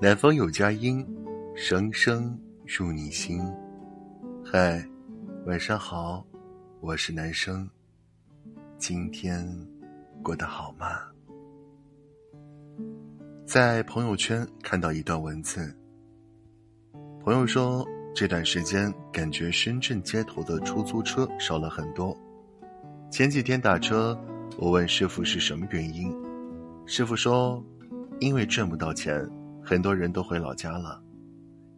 南方有佳音，声声入你心。嗨，晚上好，我是男生。今天过得好吗？在朋友圈看到一段文字，朋友说这段时间感觉深圳街头的出租车少了很多。前几天打车，我问师傅是什么原因，师傅说，因为挣不到钱。很多人都回老家了。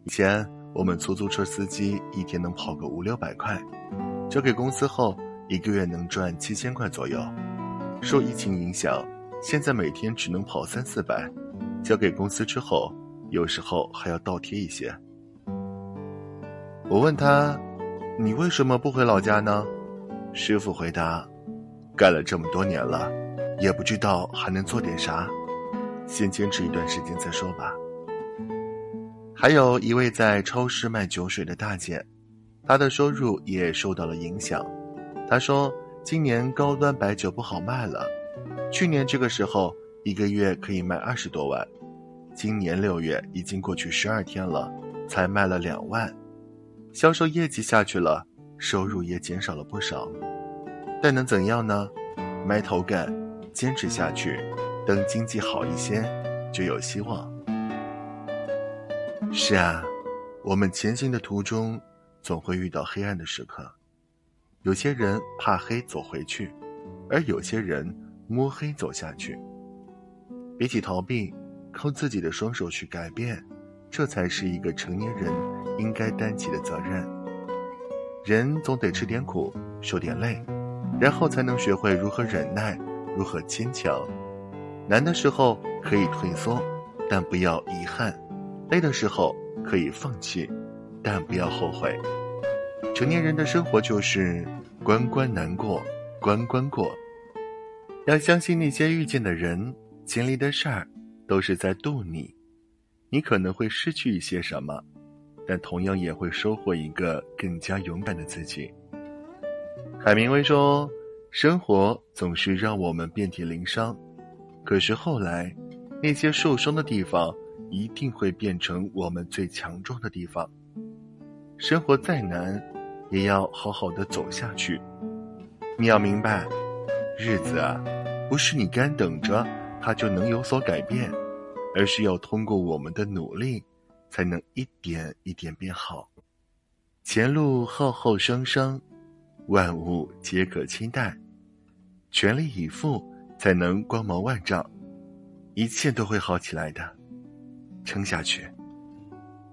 以前我们出租车司机一天能跑个五六百块，交给公司后一个月能赚七千块左右。受疫情影响，现在每天只能跑三四百，交给公司之后，有时候还要倒贴一些。我问他：“你为什么不回老家呢？”师傅回答：“干了这么多年了，也不知道还能做点啥，先坚持一段时间再说吧。”还有一位在超市卖酒水的大姐，她的收入也受到了影响。她说：“今年高端白酒不好卖了，去年这个时候一个月可以卖二十多万，今年六月已经过去十二天了，才卖了两万，销售业绩下去了，收入也减少了不少。但能怎样呢？埋头干，坚持下去，等经济好一些，就有希望。”是啊，我们前行的途中，总会遇到黑暗的时刻。有些人怕黑走回去，而有些人摸黑走下去。比起逃避，靠自己的双手去改变，这才是一个成年人应该担起的责任。人总得吃点苦，受点累，然后才能学会如何忍耐，如何坚强。难的时候可以退缩，但不要遗憾。累的时候可以放弃，但不要后悔。成年人的生活就是关关难过关关过。要相信那些遇见的人、经历的事儿，都是在渡你。你可能会失去一些什么，但同样也会收获一个更加勇敢的自己。海明威说：“生活总是让我们遍体鳞伤，可是后来，那些受伤的地方。”一定会变成我们最强壮的地方。生活再难，也要好好的走下去。你要明白，日子啊，不是你干等着它就能有所改变，而是要通过我们的努力，才能一点一点变好。前路浩浩汤汤，万物皆可期待。全力以赴，才能光芒万丈。一切都会好起来的。撑下去，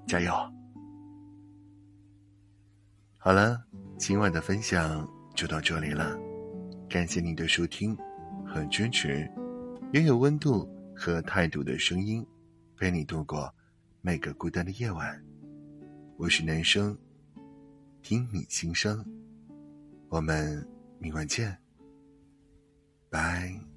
加油！好了，今晚的分享就到这里了，感谢您的收听和支持。拥有温度和态度的声音，陪你度过每个孤单的夜晚。我是男生，听你心声。我们明晚见，拜。